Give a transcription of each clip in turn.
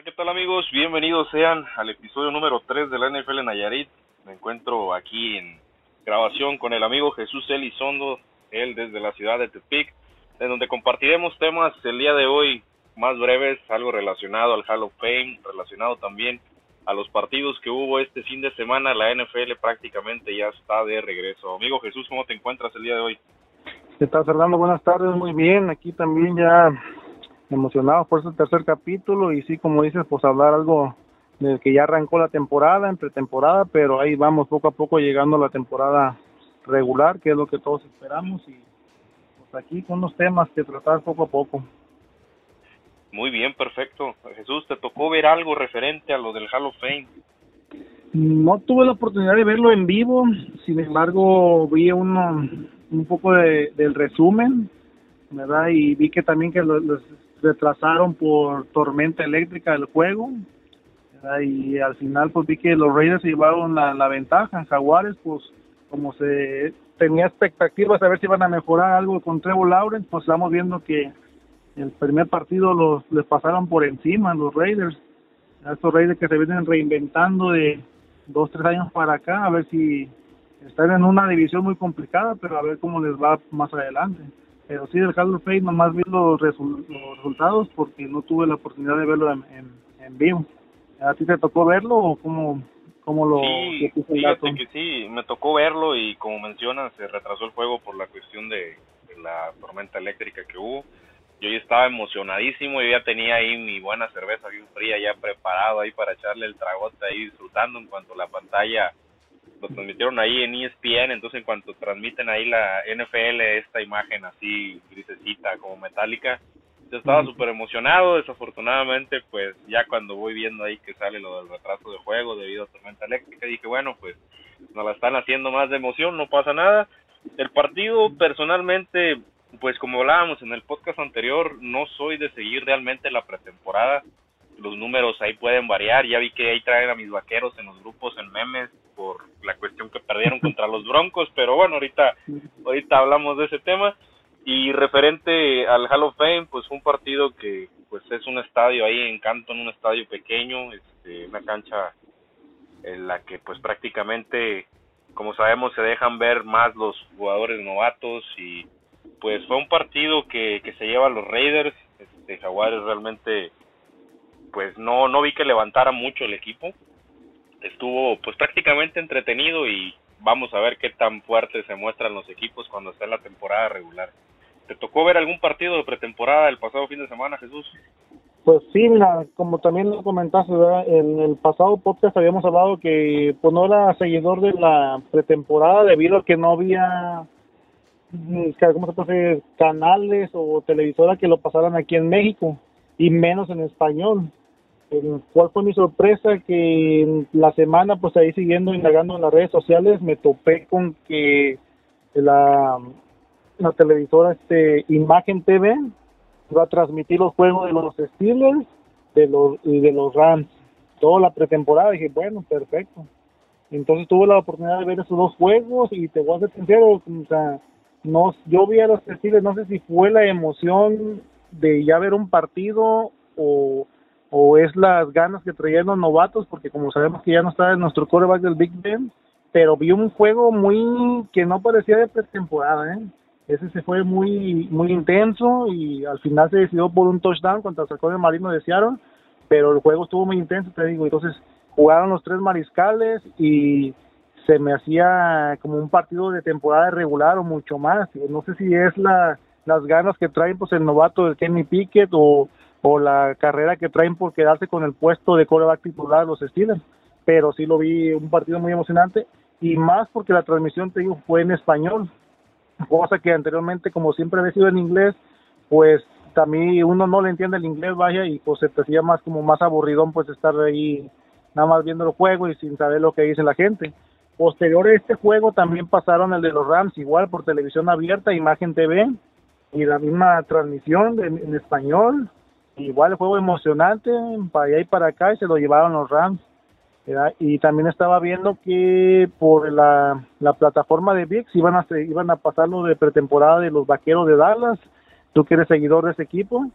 Hola, ¿qué tal amigos? Bienvenidos sean al episodio número 3 de la NFL Nayarit. Me encuentro aquí en grabación con el amigo Jesús Elizondo, él desde la ciudad de Tepic, en donde compartiremos temas el día de hoy más breves, algo relacionado al Hall of Fame, relacionado también a los partidos que hubo este fin de semana. La NFL prácticamente ya está de regreso. Amigo Jesús, ¿cómo te encuentras el día de hoy? ¿Qué tal, Fernando? Buenas tardes, muy bien. Aquí también ya emocionado por este tercer capítulo y sí, como dices, pues hablar algo del que ya arrancó la temporada, entre temporada, pero ahí vamos poco a poco llegando a la temporada regular, que es lo que todos esperamos y pues aquí con los temas que tratar poco a poco. Muy bien, perfecto. Jesús, ¿te tocó ver algo referente a lo del Hall of Fame? No tuve la oportunidad de verlo en vivo, sin embargo vi uno, un poco de, del resumen, ¿verdad? Y vi que también que los, retrasaron por tormenta eléctrica del juego. Y al final pues vi que los Raiders se llevaron la, la ventaja, Jaguares pues como se tenía expectativas de ver si iban a mejorar algo con Trevor Lawrence, pues estamos viendo que el primer partido los les pasaron por encima los Raiders, a estos Raiders que se vienen reinventando de dos, tres años para acá, a ver si están en una división muy complicada, pero a ver cómo les va más adelante. Pero sí, del Hall of Fame nomás vi los, los resultados porque no tuve la oportunidad de verlo en, en, vivo. ¿A ti te tocó verlo o cómo, cómo lo sí, fíjate que sí, me tocó verlo y como mencionas, se retrasó el juego por la cuestión de, de la tormenta eléctrica que hubo yo ya estaba emocionadísimo, yo ya tenía ahí mi buena cerveza bien fría ya preparado ahí para echarle el tragote ahí disfrutando en cuanto la pantalla lo transmitieron ahí en ESPN, entonces en cuanto transmiten ahí la NFL esta imagen así grisecita como metálica, yo estaba súper emocionado, desafortunadamente pues ya cuando voy viendo ahí que sale lo del retraso de juego debido a tormenta eléctrica, dije bueno pues nos la están haciendo más de emoción, no pasa nada. El partido personalmente pues como hablábamos en el podcast anterior, no soy de seguir realmente la pretemporada. Los números ahí pueden variar. Ya vi que ahí traen a mis vaqueros en los grupos en memes por la cuestión que perdieron contra los Broncos, pero bueno, ahorita ahorita hablamos de ese tema. Y referente al Hall of Fame, pues fue un partido que pues es un estadio ahí en Canton, un estadio pequeño, este, una cancha en la que pues prácticamente como sabemos se dejan ver más los jugadores novatos y pues fue un partido que, que se lleva a los Raiders, este Jaguares realmente pues no no vi que levantara mucho el equipo. Estuvo pues prácticamente entretenido y vamos a ver qué tan fuertes se muestran los equipos cuando esté en la temporada regular. ¿Te tocó ver algún partido de pretemporada el pasado fin de semana, Jesús? Pues sí, mira, como también lo comentaste, en el pasado podcast habíamos hablado que pues no era seguidor de la pretemporada debido a que no había ¿cómo se puede canales o televisoras que lo pasaran aquí en México y menos en español. ¿Cuál fue mi sorpresa? Que la semana, pues ahí siguiendo indagando en las redes sociales, me topé con que la, la televisora este Imagen TV va a transmitir los juegos de los Steelers de los, y de los Rams, toda la pretemporada. dije, bueno, perfecto. Entonces tuve la oportunidad de ver esos dos juegos y te voy a ser sincero, o sea, no yo vi a los Steelers, no sé si fue la emoción de ya ver un partido o, o es las ganas que traían los novatos, porque como sabemos que ya no está en nuestro coreback del Big Ben, pero vi un juego muy que no parecía de pretemporada, ¿eh? Ese se fue muy muy intenso y al final se decidió por un touchdown contra el Marino de Seattle, pero el juego estuvo muy intenso, te digo, entonces jugaron los tres mariscales y se me hacía como un partido de temporada regular o mucho más. No sé si es la, las ganas que traen pues el novato de Kenny Pickett o, o la carrera que traen por quedarse con el puesto de coreback titular los Steelers. Pero sí lo vi un partido muy emocionante y más porque la transmisión, te digo, fue en español, cosa que anteriormente, como siempre había sido en inglés, pues también uno no le entiende el inglés, vaya, y pues se te hacía más como más aburridón pues estar ahí nada más viendo el juego y sin saber lo que dice la gente. Posterior a este juego también pasaron el de los Rams, igual por televisión abierta, Imagen TV, y la misma transmisión en español. Igual el juego emocionante, para allá y para acá, y se lo llevaron los Rams. Y también estaba viendo que por la, la plataforma de VIX iban a, iban a pasar lo de pretemporada de los Vaqueros de Dallas. Tú que eres seguidor de ese equipo.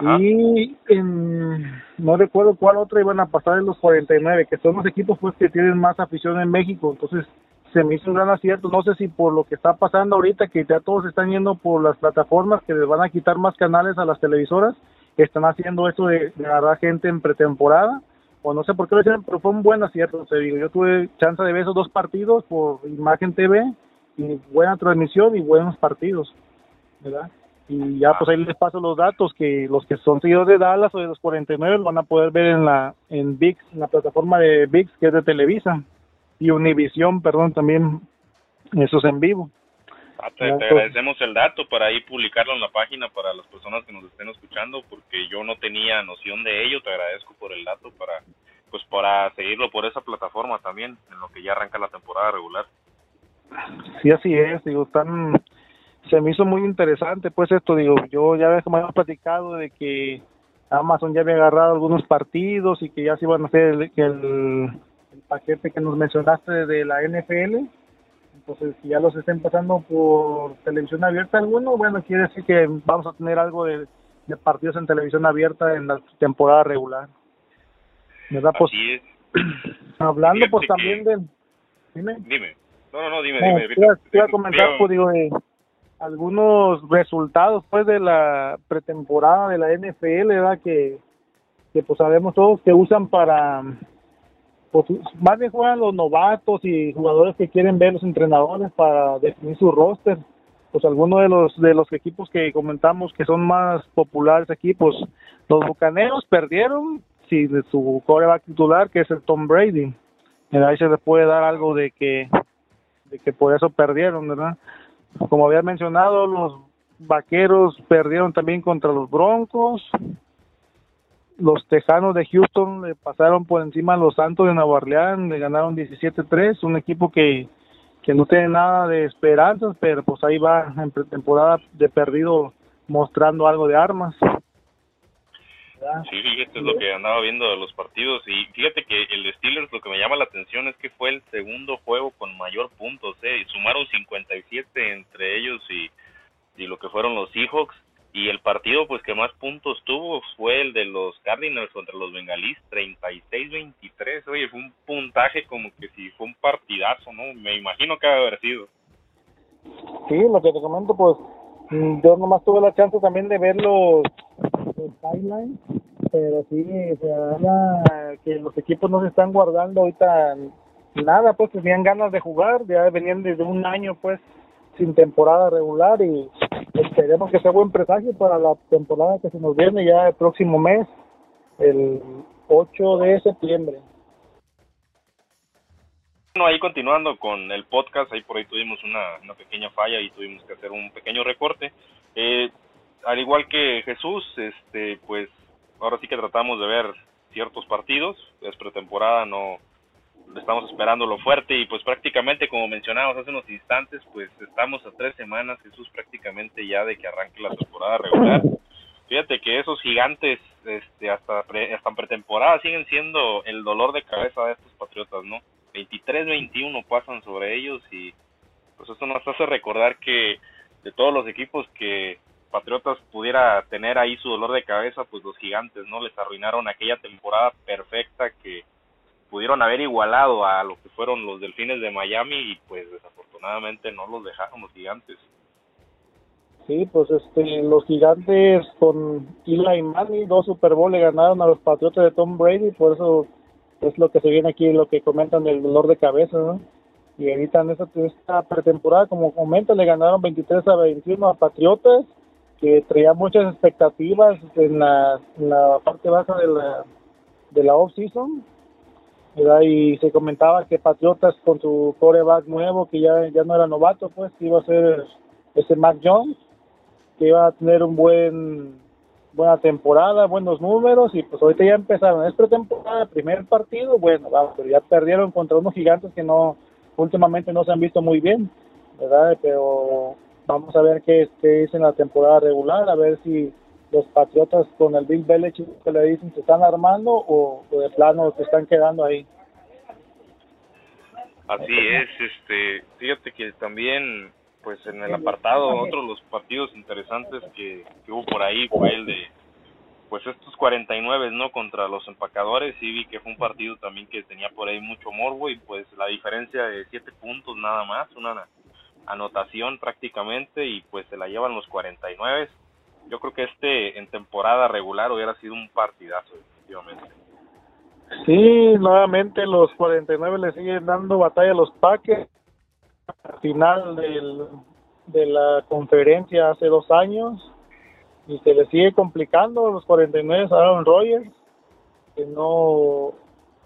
y en, no recuerdo cuál otra iban a pasar en los 49, que son los equipos pues que tienen más afición en México, entonces se me hizo un gran acierto, no sé si por lo que está pasando ahorita, que ya todos están yendo por las plataformas, que les van a quitar más canales a las televisoras, están haciendo esto de, agarrar gente en pretemporada, o no sé por qué lo hicieron, pero fue un buen acierto, te digo, yo tuve chance de ver esos dos partidos por Imagen TV, y buena transmisión y buenos partidos, ¿verdad? y ya pues ahí les paso los datos que los que son seguidores de Dallas o de los 49 lo van a poder ver en la en VIX, la plataforma de VIX que es de Televisa y Univision, perdón, también eso es en vivo. Ah, te, agradecemos el dato para ahí publicarlo en la página para las personas que nos estén escuchando porque yo no tenía noción de ello, te agradezco por el dato para pues para seguirlo por esa plataforma también en lo que ya arranca la temporada regular. Sí, así es, digo, están se me hizo muy interesante pues esto digo yo ya ves como habíamos platicado de que Amazon ya había agarrado algunos partidos y que ya se iban a hacer el, el, paquete que nos mencionaste de la NFL entonces si ya los estén pasando por televisión abierta alguno bueno quiere decir que vamos a tener algo de, partidos en televisión abierta en la temporada regular. ¿verdad? Pues, hablando pues también de dime. Dime. No no no dime dime, te, iba a comentar pues digo eh, algunos resultados pues de la pretemporada de la NFL, ¿verdad? Que, que pues sabemos todos que usan para pues más bien juegan los novatos y jugadores que quieren ver los entrenadores para definir su roster. Pues algunos de los de los equipos que comentamos que son más populares aquí, pues los Bucaneros perdieron sí, de su coreback titular que es el Tom Brady. Ahí se les puede dar algo de que de que por eso perdieron, ¿verdad? Como había mencionado, los vaqueros perdieron también contra los Broncos. Los Tejanos de Houston le pasaron por encima a los Santos de Nueva Orleans, le ganaron 17-3, un equipo que, que no tiene nada de esperanzas, pero pues ahí va en pretemporada de perdido mostrando algo de armas. Sí, fíjate, es lo que andaba viendo de los partidos. Y fíjate que el Steelers lo que me llama la atención es que fue el segundo juego con mayor puntos. ¿eh? Sumaron 57 entre ellos y, y lo que fueron los Seahawks. Y el partido pues que más puntos tuvo fue el de los Cardinals contra los Bengalís, 36-23. Oye, fue un puntaje como que si fue un partidazo, ¿no? Me imagino que haber sido. Sí, lo que te comento, pues mm, yo nomás tuve la chance también de ver los highlights pero sí, se que los equipos no se están guardando ahorita nada, pues tenían ganas de jugar, ya venían desde un año pues sin temporada regular y esperemos que sea buen presagio para la temporada que se nos viene ya el próximo mes, el 8 de septiembre. Bueno, ahí continuando con el podcast, ahí por ahí tuvimos una, una pequeña falla y tuvimos que hacer un pequeño recorte. Eh, al igual que Jesús, este, pues ahora sí que tratamos de ver ciertos partidos, es pretemporada, no estamos esperando lo fuerte y pues prácticamente como mencionábamos hace unos instantes, pues estamos a tres semanas, Jesús, prácticamente ya de que arranque la temporada regular. Fíjate que esos gigantes, este, hasta, hasta en pretemporada siguen siendo el dolor de cabeza de estos patriotas, ¿no? 23-21 pasan sobre ellos y pues eso nos hace recordar que de todos los equipos que Patriotas pudiera tener ahí su dolor de cabeza, pues los gigantes no les arruinaron aquella temporada perfecta que pudieron haber igualado a lo que fueron los delfines de Miami y pues desafortunadamente no los dejaron los gigantes. Sí, pues este, los gigantes con Eli Manning, dos Super Bowl le ganaron a los Patriotas de Tom Brady, por eso es lo que se viene aquí, lo que comentan del dolor de cabeza. Y en esta, esta pretemporada, como comentan, le ganaron 23 a 21 a Patriotas que traía muchas expectativas en la, la parte baja de la, de la off-season. Y se comentaba que Patriotas con su coreback nuevo, que ya, ya no era novato, pues iba a ser ese Mac Jones, que iba a tener un buen buena temporada, buenos números y pues ahorita ya empezaron, es pretemporada, primer partido, bueno, vamos, pero ya perdieron contra unos gigantes que no, últimamente no se han visto muy bien, ¿verdad? Pero Vamos a ver qué, qué en la temporada regular, a ver si los Patriotas con el Bill Belichick que le dicen se están armando o, de plano se están quedando ahí. Así es, este, fíjate que también, pues en el apartado, otro de los partidos interesantes que, hubo por ahí fue el de pues estos 49 no contra los empacadores sí vi que fue un partido también que tenía por ahí mucho morbo y pues la diferencia de 7 puntos nada más una anotación prácticamente y pues se la llevan los 49 yo creo que este en temporada regular hubiera sido un partidazo definitivamente. Sí nuevamente los 49 le siguen dando batalla a los Packers. Al final de la conferencia hace dos años y se le sigue complicando los 49 a Aaron Rodgers que no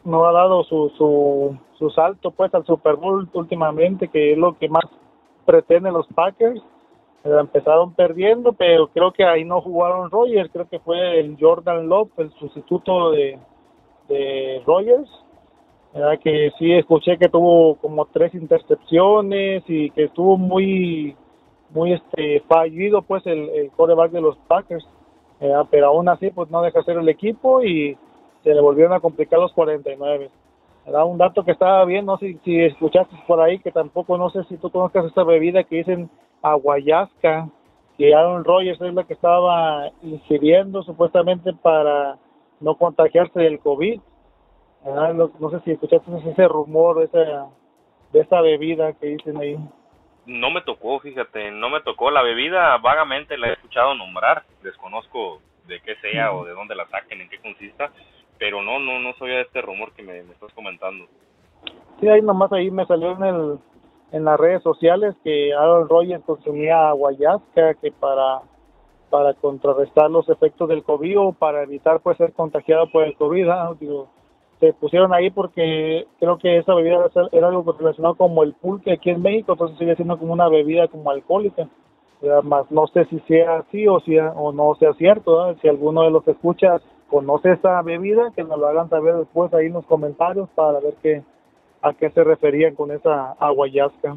no ha dado su, su su salto pues al Super Bowl últimamente que es lo que más pretenden los Packers empezaron perdiendo pero creo que ahí no jugaron Rodgers creo que fue el Jordan Love el sustituto de de Rodgers que sí escuché que tuvo como tres intercepciones y que estuvo muy muy este fallido pues el, el coreback de los Packers pero aún así pues no deja ser el equipo y se le volvieron a complicar los 49 era un dato que estaba bien no sé si escuchaste por ahí que tampoco no sé si tú conozcas esta bebida que dicen aguayasca que Aaron Rodgers es la que estaba ingiriendo supuestamente para no contagiarse del COVID no, no, sé si escuchaste ese rumor esa, de esa bebida que dicen ahí no me tocó, fíjate, no me tocó. La bebida vagamente la he escuchado nombrar, desconozco de qué sea o de dónde la saquen, en qué consista, pero no, no, no soy de este rumor que me, estás comentando. Sí, ahí nomás ahí me salió en el en las redes sociales que Aaron Rodgers consumía guayasca que para para contrarrestar los efectos del COVID o para evitar pues ser contagiado por el COVID, ¿ah? digo, se pusieron ahí porque creo que esa bebida era algo relacionado como el pulque aquí en México, entonces sigue siendo como una bebida como alcohólica. Más no sé si sea así o si o no sea cierto, si alguno de los que escucha conoce esa bebida, que nos lo hagan saber después ahí en los comentarios para ver qué a qué se referían con esa aguayasca.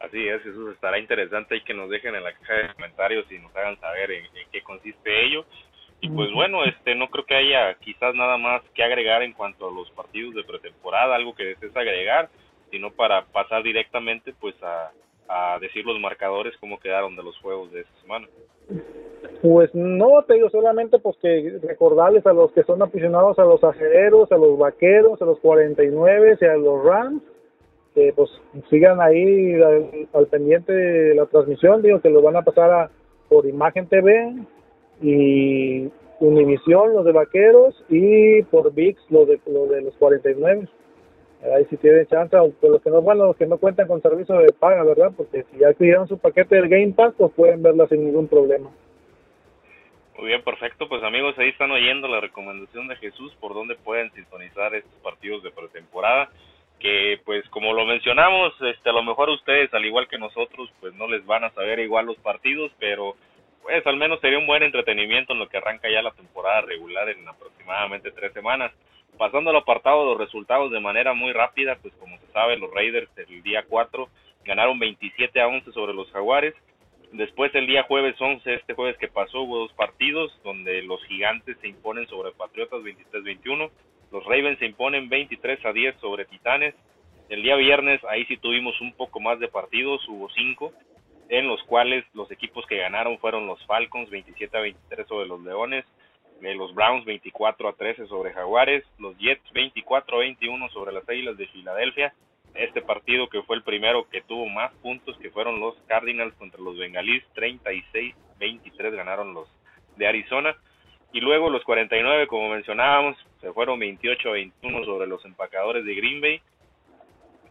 Así es, eso estará interesante y que nos dejen en la caja de comentarios y nos hagan saber en qué consiste ello. Y pues bueno, este no creo que haya quizás nada más que agregar en cuanto a los partidos de pretemporada, algo que desees agregar, sino para pasar directamente pues a, a decir los marcadores cómo quedaron de los juegos de esta semana. Pues no, te digo solamente pues que recordarles a los que son aficionados a los ajereros, a los vaqueros, a los 49 y a los Rams, que pues sigan ahí al, pendiente de la transmisión, digo que lo van a pasar a, por Imagen TV, y Univisión, los de Vaqueros, y por VIX, los de, los de los 49. Ahí si tienen chance, aunque los que no, bueno, los que no cuentan con servicio de paga, ¿verdad? Porque si ya adquirieron su paquete del Game Pass, pues pueden verla sin ningún problema. Muy bien, perfecto. Pues amigos, ahí están oyendo la recomendación de Jesús por donde pueden sintonizar estos partidos de pretemporada. Que pues como lo mencionamos, este, a lo mejor ustedes, al igual que nosotros, pues no les van a saber igual los partidos, pero pues al menos sería un buen entretenimiento en lo que arranca ya la temporada regular en aproximadamente tres semanas. Pasando al apartado de los resultados de manera muy rápida, pues como se sabe, los Raiders el día 4 ganaron 27 a 11 sobre los Jaguares. Después el día jueves 11, este jueves que pasó, hubo dos partidos donde los Gigantes se imponen sobre Patriotas 23-21. Los Ravens se imponen 23 a 10 sobre Titanes. El día viernes ahí sí tuvimos un poco más de partidos, hubo cinco en los cuales los equipos que ganaron fueron los Falcons 27 a 23 sobre los Leones, los Browns 24 a 13 sobre Jaguares, los Jets 24 a 21 sobre las Águilas de Filadelfia. Este partido que fue el primero que tuvo más puntos que fueron los Cardinals contra los Bengalís 36-23 ganaron los de Arizona. Y luego los 49, como mencionábamos, se fueron 28 a 21 sobre los empacadores de Green Bay.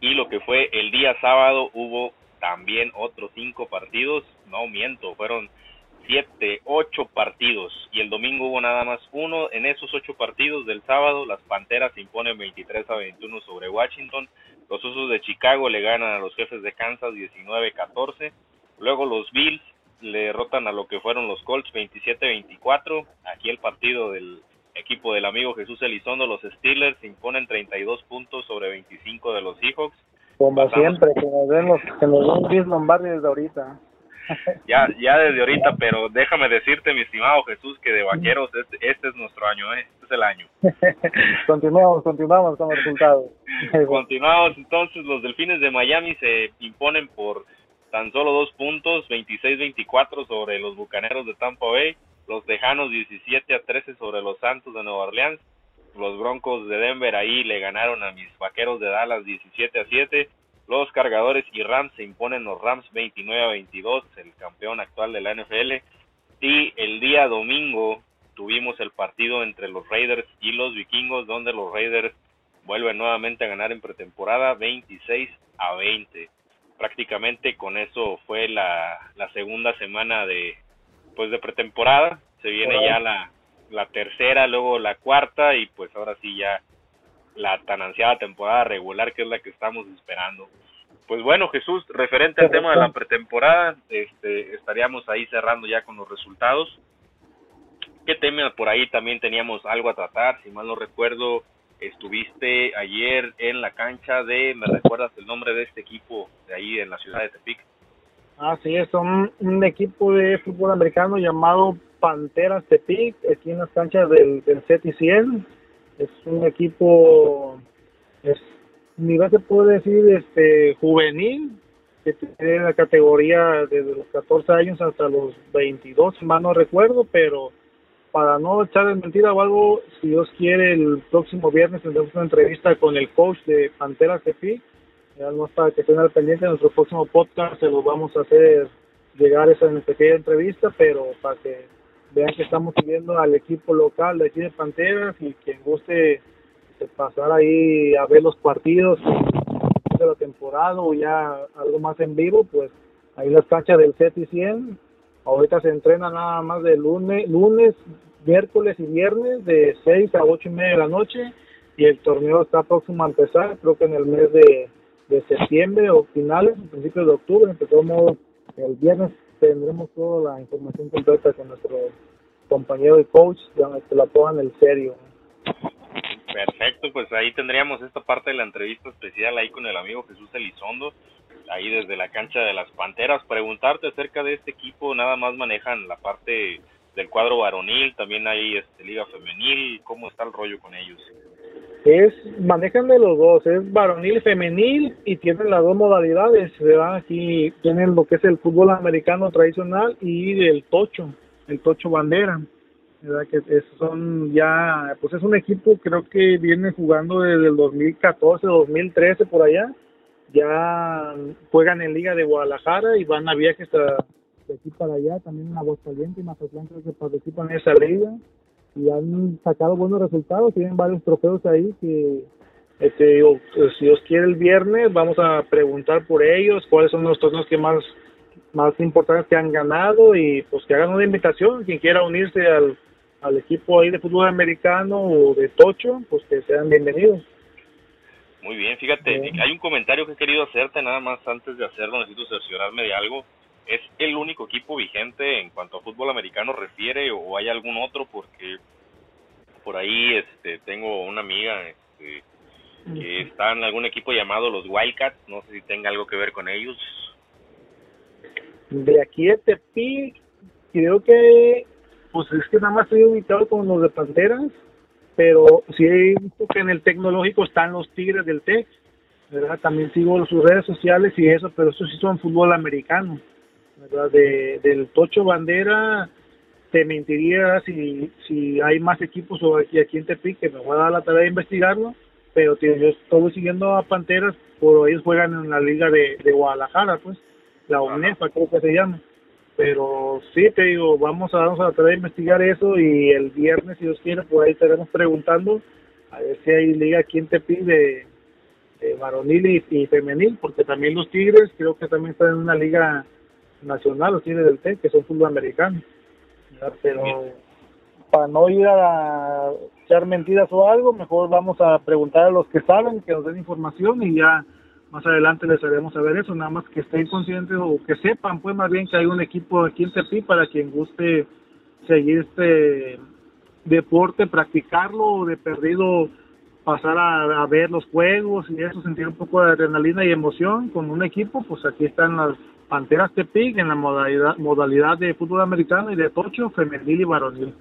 Y lo que fue el día sábado hubo también otros cinco partidos, no miento, fueron siete, ocho partidos. Y el domingo hubo nada más uno. En esos ocho partidos del sábado, las Panteras se imponen 23 a 21 sobre Washington, los Osos de Chicago le ganan a los Jefes de Kansas 19-14, luego los Bills le derrotan a lo que fueron los Colts 27-24, aquí el partido del equipo del amigo Jesús Elizondo, los Steelers se imponen 32 puntos sobre 25 de los Seahawks, como siempre, que nos den los, que nos den Lombardi desde ahorita. Ya, ya desde ahorita, pero déjame decirte, mi estimado Jesús, que de vaqueros este, este es nuestro año, ¿eh? este es el año. continuamos, continuamos con los resultados. continuamos, entonces los Delfines de Miami se imponen por tan solo dos puntos, 26-24 sobre los Bucaneros de Tampa Bay. los Tejanos 17 a 13 sobre los Santos de Nueva Orleans, los Broncos de Denver ahí le ganaron a mis Vaqueros de Dallas 17 a 7, los Cargadores y Rams se imponen los Rams 29 a 22, el campeón actual de la NFL, y el día domingo tuvimos el partido entre los Raiders y los Vikingos, donde los Raiders vuelven nuevamente a ganar en pretemporada 26 a 20. Prácticamente con eso fue la, la segunda semana de pues de pretemporada. Se viene ya la, la tercera, luego la cuarta y pues ahora sí ya la tan ansiada temporada regular que es la que estamos esperando. Pues bueno, Jesús, referente al tema de la pretemporada, este, estaríamos ahí cerrando ya con los resultados. ¿Qué tema por ahí también teníamos algo a tratar? Si mal no recuerdo, estuviste ayer en la cancha de, ¿me recuerdas el nombre de este equipo de ahí en la ciudad de Tepic? Ah, sí, es un, un equipo de fútbol americano llamado Panteras Tepic, aquí en las canchas del, del CETI 100. Es un equipo, es, nivel se puede decir, este juvenil, que tiene la categoría desde los 14 años hasta los 22, si mal no recuerdo, pero para no echar de mentira o algo, si Dios quiere, el próximo viernes tendremos una entrevista con el coach de Pantera CP. Ya no para que estén al pendiente, en nuestro próximo podcast se lo vamos a hacer llegar esa pequeña entrevista, pero para que vean que estamos siguiendo al equipo local de aquí de Panteras y quien guste pasar ahí a ver los partidos de la temporada o ya algo más en vivo, pues ahí las canchas del CETI 100 Ahorita se entrena nada más de lunes, lunes, miércoles y viernes de 6 a 8 y media de la noche y el torneo está próximo a empezar, creo que en el mes de, de septiembre o finales, principios de octubre, empezamos el viernes tendremos toda la información completa con nuestro compañero y coach, que la pongan el serio. Perfecto, pues ahí tendríamos esta parte de la entrevista especial ahí con el amigo Jesús Elizondo ahí desde la cancha de las Panteras. Preguntarte acerca de este equipo, nada más manejan la parte del cuadro varonil, también hay este, liga femenil, ¿cómo está el rollo con ellos? Es, manejan de los dos, es varonil femenil y tienen las dos modalidades, ¿verdad? Aquí tienen lo que es el fútbol americano tradicional y el tocho, el tocho bandera, ¿verdad? Que son ya, pues es un equipo creo que viene jugando desde el 2014, 2013 por allá ya juegan en Liga de Guadalajara y van a viajes de aquí para allá, también en Aguascalientes y Mazatlán creo que participan en esa liga y han sacado buenos resultados, tienen varios trofeos ahí que este, si Dios quiere el viernes vamos a preguntar por ellos, cuáles son los torneos que más más importantes que han ganado y pues que hagan una invitación, quien quiera unirse al, al equipo ahí de fútbol americano o de tocho, pues que sean bienvenidos. Muy bien, fíjate, hay un comentario que he querido hacerte nada más antes de hacerlo, necesito cerciorarme de algo. ¿Es el único equipo vigente en cuanto a fútbol americano refiere o hay algún otro? Porque por ahí este, tengo una amiga este, que está en algún equipo llamado los Wildcats, no sé si tenga algo que ver con ellos. De aquí de Tepic, creo que, pues es que nada más estoy ubicado con los de Panteras pero sí he visto que en el tecnológico están los Tigres del Tec, ¿verdad? También sigo sus redes sociales y eso, pero eso sí son fútbol americano, ¿verdad? De, del Tocho Bandera, te mentiría si, si hay más equipos o aquí, aquí en Tepic, que me voy a dar la tarea de investigarlo, pero tío, yo estoy siguiendo a Panteras, por ellos juegan en la liga de, de Guadalajara, pues, la UNEFA creo que se llama pero sí te digo vamos a vamos a tratar de investigar eso y el viernes si Dios quiere por ahí estaremos preguntando a ver si hay liga aquí te pide de varonil y, femenil porque también los Tigres creo que también están en una liga nacional los Tigres del TEC que son fútbol americano. Pero para no ir a echar mentiras o algo mejor vamos a preguntar a los que saben que nos den información y ya más adelante les haremos saber eso, nada más que estén conscientes o que sepan, pues más bien que hay un equipo aquí en Tepi para quien guste seguir este deporte, practicarlo o de perdido pasar a, ver los juegos y eso, sentir un poco de adrenalina y emoción con un equipo, pues aquí están las Panteras Tepic en la modalidad, modalidad de fútbol americano y de tocho, femenil y varonil.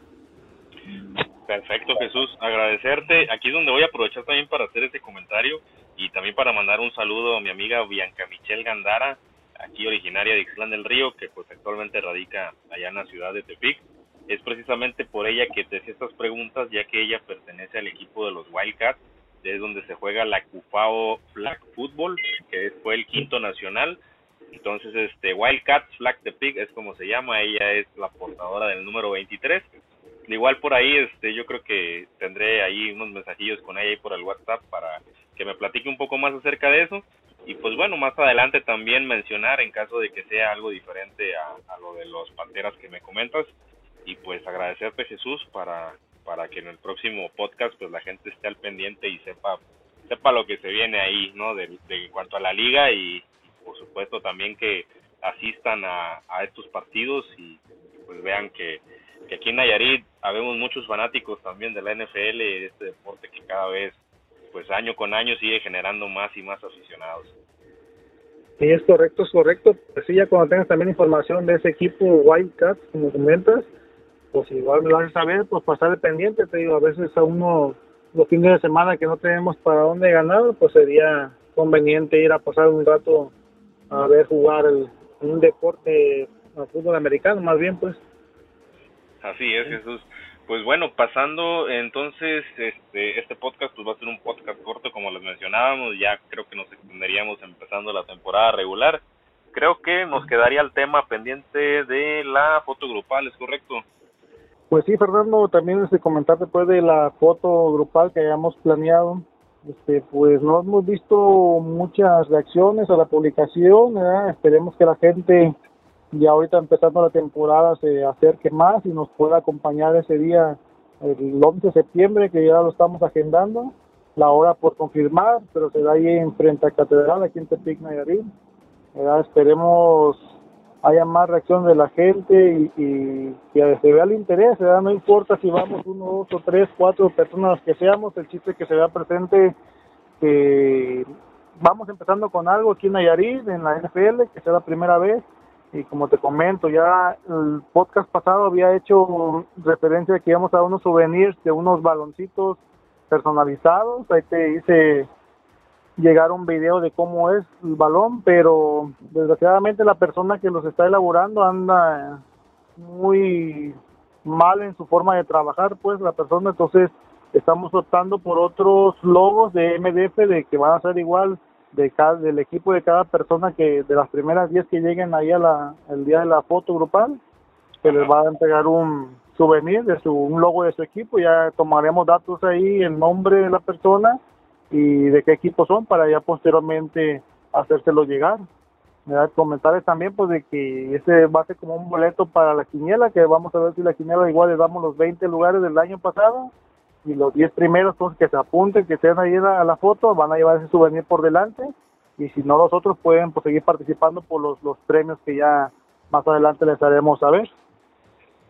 Perfecto, Jesús. Agradecerte. Aquí es donde voy a aprovechar también para hacer este comentario y también para mandar un saludo a mi amiga Bianca Michelle Gandara, aquí originaria de Ixtlán del Río, que pues actualmente radica allá en la ciudad de Tepic. es precisamente por ella que te hacía estas preguntas, ya que ella pertenece al equipo de los Wildcats, es donde se juega la Cufao Flag Football, que fue el quinto nacional. Entonces, este Wildcats Flag the Pig es como se llama, ella es la portadora del número 23. De igual por ahí, este, yo creo que tendré ahí unos mensajillos con ella y por el WhatsApp para que me platique un poco más acerca de eso. Y pues bueno, más adelante también mencionar en caso de que sea algo diferente a, a lo de los Panteras que me comentas. Y pues agradecerte Jesús para, para que en el próximo podcast pues la gente esté al pendiente y sepa sepa lo que se viene ahí, ¿no? De, de cuanto a la liga y, por supuesto también que asistan a, a estos partidos y pues vean que, que aquí en Nayarit habemos muchos fanáticos también de la NFL, este deporte que cada vez pues año con año sigue generando más y más aficionados. Sí, es correcto, es correcto. Pues sí, ya cuando tengas también información de ese equipo Wildcats, como comentas, pues igual me lo haces saber, pues pasar el pendiente, te digo, a veces a uno los fines de semana que no tenemos para dónde ganar, pues sería conveniente ir a pasar un rato a ver jugar el, un deporte, el fútbol americano, más bien, pues. Así es, Jesús. Pues bueno, pasando entonces, este, este podcast pues va a ser un podcast corto como les mencionábamos, ya creo que nos extenderíamos empezando la temporada regular. Creo que nos quedaría el tema pendiente de la foto grupal, ¿es correcto? Pues sí, Fernando, también este comentar después de la foto grupal que hayamos planeado. Este, pues no hemos visto muchas reacciones a la publicación, esperemos que la gente ya ahorita empezando la temporada se acerque más y nos pueda acompañar ese día el 11 de septiembre que ya lo estamos agendando, la hora por confirmar, pero será ahí en frente a Catedral, aquí en Tepic, Nayarit. Esperemos haya más reacción de la gente y, y que se vea el interés, no importa si vamos uno, dos o tres, cuatro personas que seamos, el chiste que se vea presente que vamos empezando con algo aquí en Nayarit, en la NFL, que sea la primera vez, y como te comento, ya el podcast pasado había hecho referencia a que íbamos a unos souvenirs de unos baloncitos personalizados, ahí te hice llegar un video de cómo es el balón, pero desgraciadamente la persona que los está elaborando anda muy mal en su forma de trabajar, pues la persona, entonces estamos optando por otros logos de MDF de que van a ser igual de cada, del equipo de cada persona que de las primeras 10 que lleguen ahí a la, el día de la foto grupal, que les va a entregar un souvenir de su, un logo de su equipo, ya tomaremos datos ahí, el nombre de la persona y de qué equipo son para ya posteriormente hacérselo llegar. Comentarios también pues de que ese va a ser como un boleto para la quiniela, que vamos a ver si la quiniela igual le damos los 20 lugares del año pasado y los 10 primeros pues, que se apunten, que estén ahí a la foto, van a llevar ese souvenir por delante y si no los otros pueden pues, seguir participando por los, los premios que ya más adelante les haremos saber.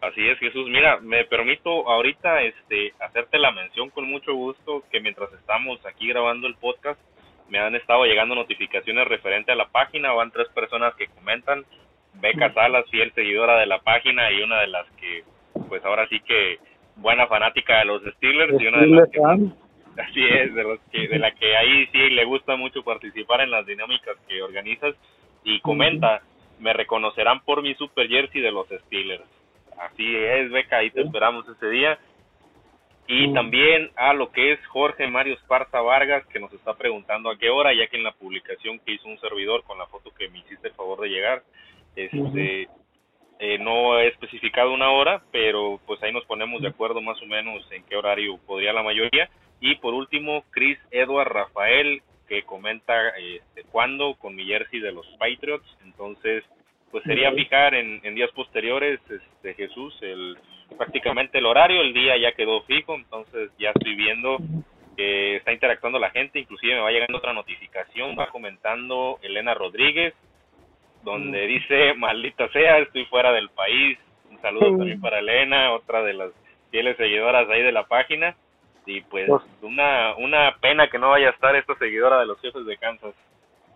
Así es, Jesús. Mira, me permito ahorita este hacerte la mención con mucho gusto que mientras estamos aquí grabando el podcast me han estado llegando notificaciones referente a la página, van tres personas que comentan, Beca Salas, fiel seguidora de la página y una de las que pues ahora sí que buena fanática de los Steelers y una de las que así es, de, los que, de la que ahí sí le gusta mucho participar en las dinámicas que organizas y comenta, me reconocerán por mi super jersey de los Steelers. Así es, Beca, ahí te esperamos ese día. Y también a lo que es Jorge Mario Esparza Vargas, que nos está preguntando a qué hora, ya que en la publicación que hizo un servidor con la foto que me hiciste el favor de llegar, este, eh, no he especificado una hora, pero pues ahí nos ponemos de acuerdo más o menos en qué horario podría la mayoría. Y por último, Chris Edward Rafael, que comenta este, cuándo con mi jersey de los Patriots. Entonces, pues sería fijar en, en días posteriores, este Jesús, el prácticamente el horario, el día ya quedó fijo, entonces ya estoy viendo que está interactuando la gente, inclusive me va llegando otra notificación, va comentando Elena Rodríguez, donde dice, maldita sea, estoy fuera del país, un saludo también para Elena, otra de las fieles seguidoras ahí de la página, y pues, pues una, una pena que no vaya a estar esta seguidora de los jefes de Kansas.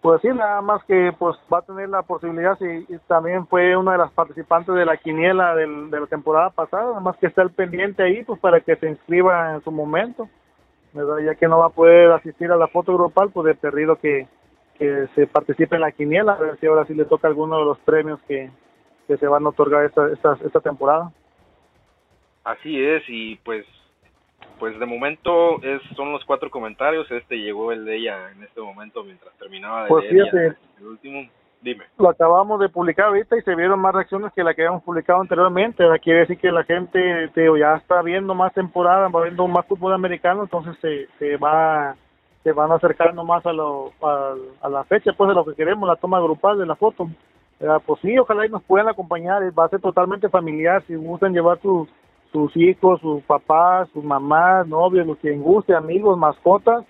Pues sí, nada más que pues va a tener la posibilidad, si también fue una de las participantes de la quiniela del, de la temporada pasada, nada más que está el pendiente ahí, pues para que se inscriba en su momento, ¿verdad? ya que no va a poder asistir a la foto grupal, pues de perdido que, que se participe en la quiniela, a ver si ahora sí le toca alguno de los premios que, que se van a otorgar esta, esta, esta temporada. Así es, y pues pues de momento es, son los cuatro comentarios. Este llegó el de ella en este momento mientras terminaba de pues leer el último. Dime. Lo acabamos de publicar ahorita y se vieron más reacciones que la que habíamos publicado anteriormente. Quiere decir que la gente te, ya está viendo más temporada, va viendo más fútbol americano, entonces se, se va se van acercando más a, lo, a, la fecha pues de lo que queremos, la toma grupal de la foto. Pues sí, ojalá y nos puedan acompañar, va a ser totalmente familiar, si gustan llevar sus, sus hijos, sus papás, sus mamás, novios, los que guste, amigos, mascotas,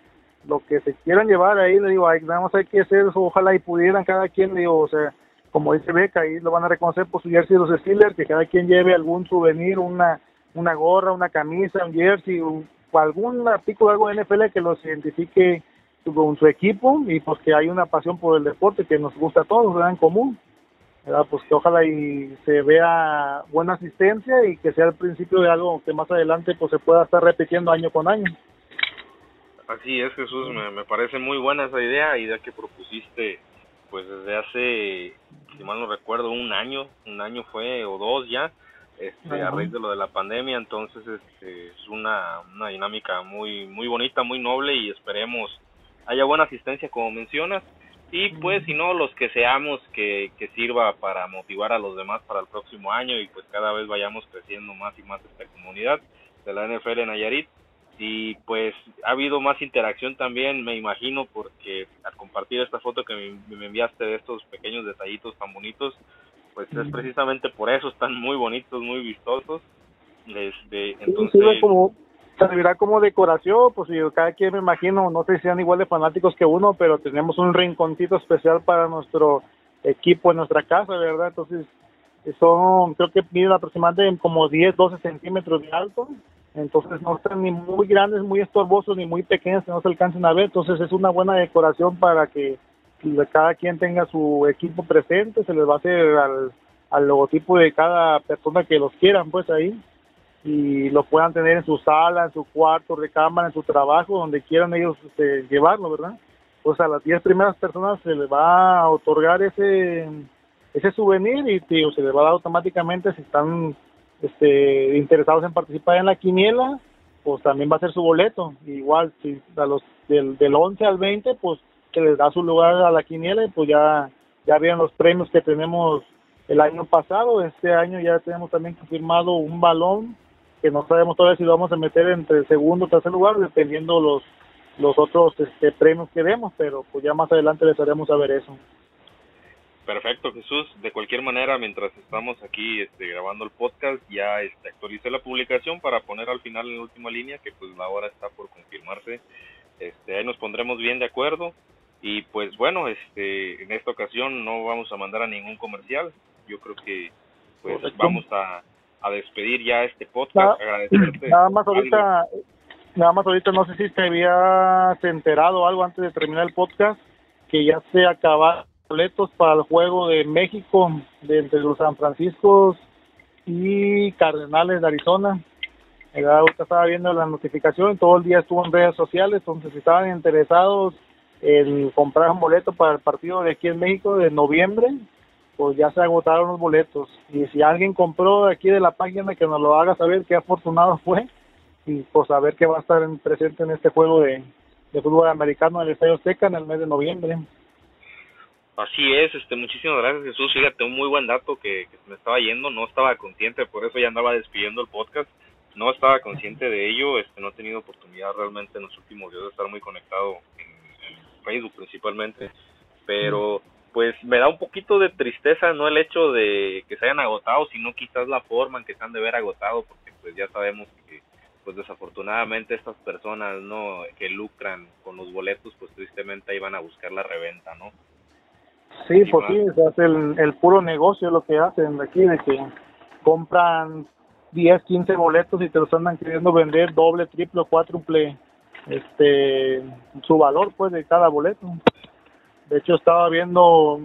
lo que se quieran llevar ahí, le digo, nada más hay que hacer eso, ojalá y pudieran cada quien, le digo, o sea, como dice Beca, ahí lo van a reconocer por su jersey de los Steelers, que cada quien lleve algún souvenir, una una gorra, una camisa, un jersey, un, algún artículo, algo de NFL que los identifique con su equipo y pues que hay una pasión por el deporte que nos gusta a todos, ¿verdad? En común. Pues que ojalá y se vea buena asistencia y que sea el principio de algo que más adelante pues se pueda estar repitiendo año con año. Así es, Jesús, me, me parece muy buena esa idea, idea que propusiste pues desde hace, si mal no recuerdo, un año, un año fue o dos ya, este, a raíz de lo de la pandemia, entonces este, es una, una dinámica muy, muy bonita, muy noble y esperemos haya buena asistencia como mencionas. Y pues si no los que seamos que, que sirva para motivar a los demás para el próximo año y pues cada vez vayamos creciendo más y más esta comunidad de la NFL en Nayarit. Y pues ha habido más interacción también me imagino porque al compartir esta foto que me, me enviaste de estos pequeños detallitos tan bonitos pues es precisamente por eso están muy bonitos, muy vistosos. Este, entonces sí, como servirá como decoración, pues yo cada quien me imagino, no sé si sean igual de fanáticos que uno, pero tenemos un rinconcito especial para nuestro equipo en nuestra casa, ¿verdad? Entonces son, creo que miden aproximadamente como 10, 12 centímetros de alto, entonces no están ni muy grandes, muy estorbosos, ni muy pequeños que no se alcancen a ver, entonces es una buena decoración para que cada quien tenga su equipo presente, se les va a hacer al, al logotipo de cada persona que los quieran, pues ahí, y lo puedan tener en su sala, en su cuarto, recámara, en su trabajo, donde quieran ellos este, llevarlo, ¿verdad? Pues a las 10 primeras personas se les va a otorgar ese ese souvenir y tío, se les va a dar automáticamente si están este, interesados en participar en la quiniela, pues también va a ser su boleto. Igual, si a los del, del 11 al 20, pues que les da su lugar a la quiniela pues ya, ya vieron los premios que tenemos el año pasado. Este año ya tenemos también confirmado un balón que no sabemos todavía si lo vamos a meter entre segundo o tercer lugar, dependiendo los los otros este, premios que demos, pero pues ya más adelante les haremos saber eso. Perfecto, Jesús. De cualquier manera, mientras estamos aquí este, grabando el podcast, ya este, actualicé la publicación para poner al final en la última línea que pues la hora está por confirmarse. Este, ahí nos pondremos bien de acuerdo y pues bueno, este, en esta ocasión no vamos a mandar a ningún comercial. Yo creo que pues vamos a, a despedir ya este podcast. Nada, más ahorita, nada más ahorita no sé si te habías enterado algo antes de terminar el podcast que ya se acabaron boletos para el juego de México de entre los San Francisco y Cardenales de Arizona. Ahorita estaba viendo la notificación, todo el día estuvo en redes sociales, entonces si estaban interesados el comprar un boleto para el partido de aquí en México de noviembre, pues ya se agotaron los boletos. Y si alguien compró aquí de la página, que nos lo haga saber qué afortunado fue y pues saber que va a estar presente en este juego de, fútbol americano en el Estadio Azteca en el mes de noviembre. Así es, este, muchísimas gracias Jesús, fíjate, un muy buen dato que, que me estaba yendo, no estaba consciente, por eso ya andaba despidiendo el podcast, no estaba consciente de ello, este, no he tenido oportunidad realmente en los últimos días de estar muy conectado en Facebook principalmente, pero pues me da un poquito de tristeza no el hecho de que se hayan agotado, sino quizás la forma en que se han de ver agotado, porque pues ya sabemos que pues desafortunadamente estas personas no que lucran con los boletos, pues tristemente ahí van a buscar la reventa, ¿no? Sí, pues sí, hace el, el puro negocio lo que hacen aquí, de que compran 10, 15 boletos y te los andan queriendo vender doble, triple, cuádruple este su valor pues de cada boleto. De hecho estaba viendo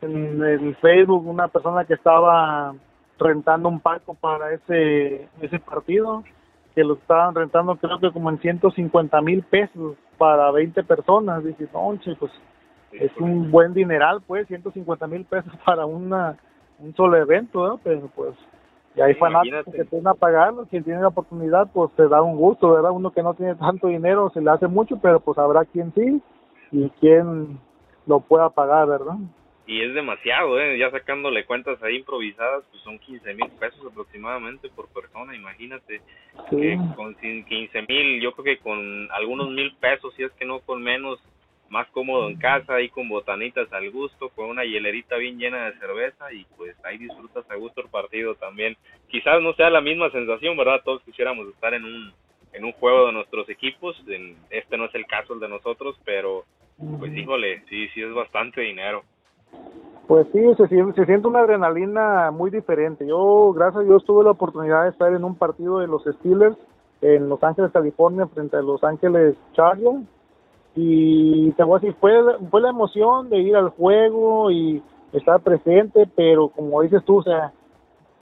en el Facebook una persona que estaba rentando un palco para ese ese partido que lo estaban rentando creo que como en 150 mil pesos para 20 personas. Dice, no, pues es un buen dineral, pues, 150 mil pesos para una un solo evento, pero pues Y hay fanáticos que tienen a pagarlo, quien tiene la oportunidad, pues se da un gusto, ¿verdad? Uno que no tiene tanto dinero se le hace mucho, pero pues habrá quien sí y quien lo pueda pagar, ¿verdad? Y es demasiado, ¿eh? Ya sacándole cuentas ahí improvisadas, pues son 15 mil pesos aproximadamente por persona, imagínate. Que con 15 mil, yo creo que con algunos mil pesos, si es que no con menos, más cómodo en casa, ahí con botanitas al gusto, con una hielerita bien llena de cerveza y pues ahí disfrutas a gusto el partido también. Quizás no sea la misma sensación, ¿verdad? Todos quisiéramos estar en un en un juego de nuestros equipos, este no es el caso el de nosotros, pero pues híjole, sí, sí es bastante dinero. Pues sí, se, se siente una adrenalina muy diferente. Yo, gracias a Dios, tuve la oportunidad de estar en un partido de los Steelers en Los Ángeles, California, frente a Los Ángeles Chargers y te voy a fue, fue la emoción de ir al juego y estar presente, pero como dices tú, o sea,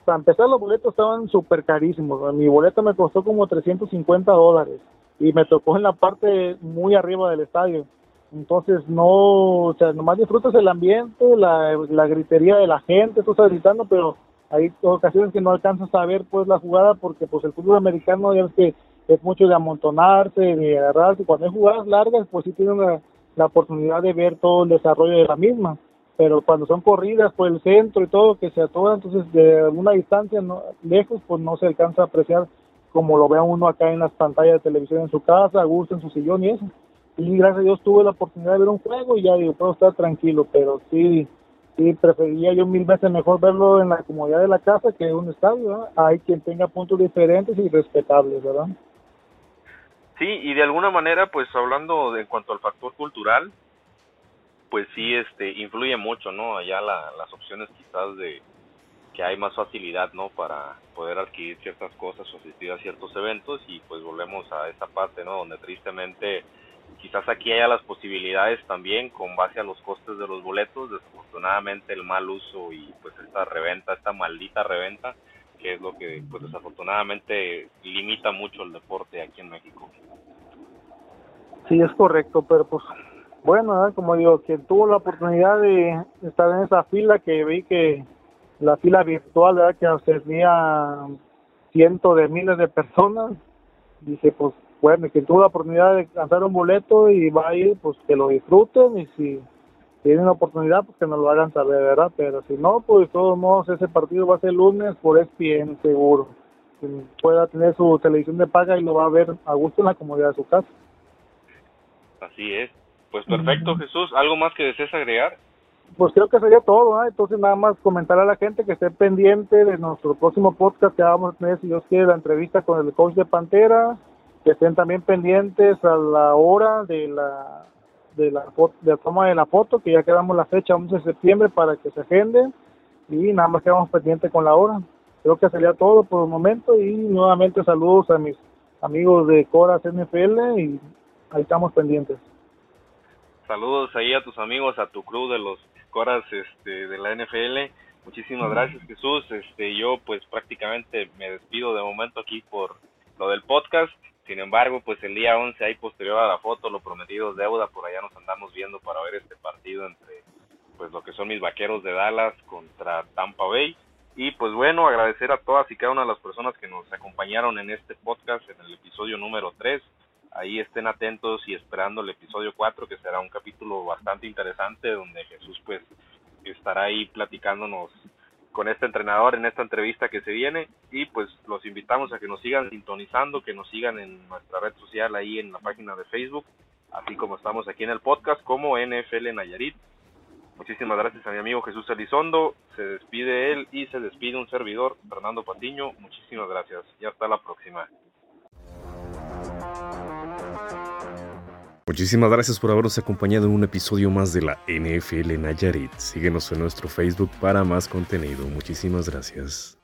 para empezar los boletos estaban súper carísimos. Mi boleto me costó como 350 dólares y me tocó en la parte muy arriba del estadio. Entonces no, o sea, nomás disfrutas el ambiente, la, la gritería de la gente, tú estás gritando, pero hay ocasiones que no alcanzas a ver pues la jugada porque pues el fútbol americano ya ves que es mucho de amontonarse, de agarrarse. Cuando hay jugadas largas, pues sí tienen la, la, oportunidad de ver todo el desarrollo de la misma. Pero cuando son corridas por el centro y todo, que se atoda, entonces de alguna distancia no, lejos, pues no se alcanza a apreciar como lo ve uno acá en las pantallas de televisión en su casa, a gusto en su sillón y eso. Y gracias a Dios tuve la oportunidad de ver un juego y ya digo, puedo estar tranquilo, pero sí, sí, preferiría yo mil veces mejor verlo en la comodidad de la casa que en un estadio. Hay quien tenga puntos diferentes y respetables, ¿verdad? Sí, y de alguna manera, pues hablando en cuanto al factor cultural, pues sí, este, influye mucho, ¿no? Allá la, las opciones quizás de que hay más facilidad, ¿no? Para poder adquirir ciertas cosas o asistir a ciertos eventos y pues volvemos a esa parte, ¿no? Donde tristemente quizás aquí haya las posibilidades también con base a los costes de los boletos, desafortunadamente el mal uso y pues esta reventa, esta maldita reventa, que es lo que pues desafortunadamente limita mucho el deporte aquí en México. Sí, es correcto, pero pues bueno, como digo, quien tuvo la oportunidad de estar en esa fila que vi que la fila virtual, que ofrecía cientos de miles de personas, dice, pues bueno, quien tuvo la oportunidad de lanzar un boleto y va a ir, pues que lo disfruten y si tienen la oportunidad, pues que nos lo hagan saber, ¿verdad? Pero si no, pues de todos modos ese partido va a ser lunes por ESPN seguro. Quien pueda tener su televisión de paga y lo va a ver a gusto en la comodidad de su casa. Así es. Pues perfecto, Jesús. ¿Algo más que desees agregar? Pues creo que sería todo, ¿no? Entonces nada más comentar a la gente que esté pendiente de nuestro próximo podcast que vamos a tener, si Dios quiere, la entrevista con el coach de Pantera, que estén también pendientes a la hora de la de la, de toma de la foto, que ya quedamos la fecha 11 de septiembre para que se agende y nada más quedamos pendientes con la hora. Creo que sería todo por el momento y nuevamente saludos a mis amigos de Coras NFL y ahí estamos pendientes. Saludos ahí a tus amigos, a tu club de los Coras este, de la NFL. Muchísimas gracias Jesús. Este, yo pues prácticamente me despido de momento aquí por lo del podcast. Sin embargo, pues el día 11 ahí posterior a la foto, lo prometido es deuda, por allá nos andamos viendo para ver este partido entre pues lo que son mis vaqueros de Dallas contra Tampa Bay. Y pues bueno, agradecer a todas y cada una de las personas que nos acompañaron en este podcast, en el episodio número 3. Ahí estén atentos y esperando el episodio 4, que será un capítulo bastante interesante, donde Jesús pues estará ahí platicándonos con este entrenador en esta entrevista que se viene y pues los invitamos a que nos sigan sintonizando, que nos sigan en nuestra red social ahí en la página de Facebook, así como estamos aquí en el podcast como NFL Nayarit. Muchísimas gracias a mi amigo Jesús Elizondo, se despide él y se despide un servidor, Fernando Patiño. Muchísimas gracias y hasta la próxima. Muchísimas gracias por habernos acompañado en un episodio más de la NFL Nayarit. Síguenos en nuestro Facebook para más contenido. Muchísimas gracias.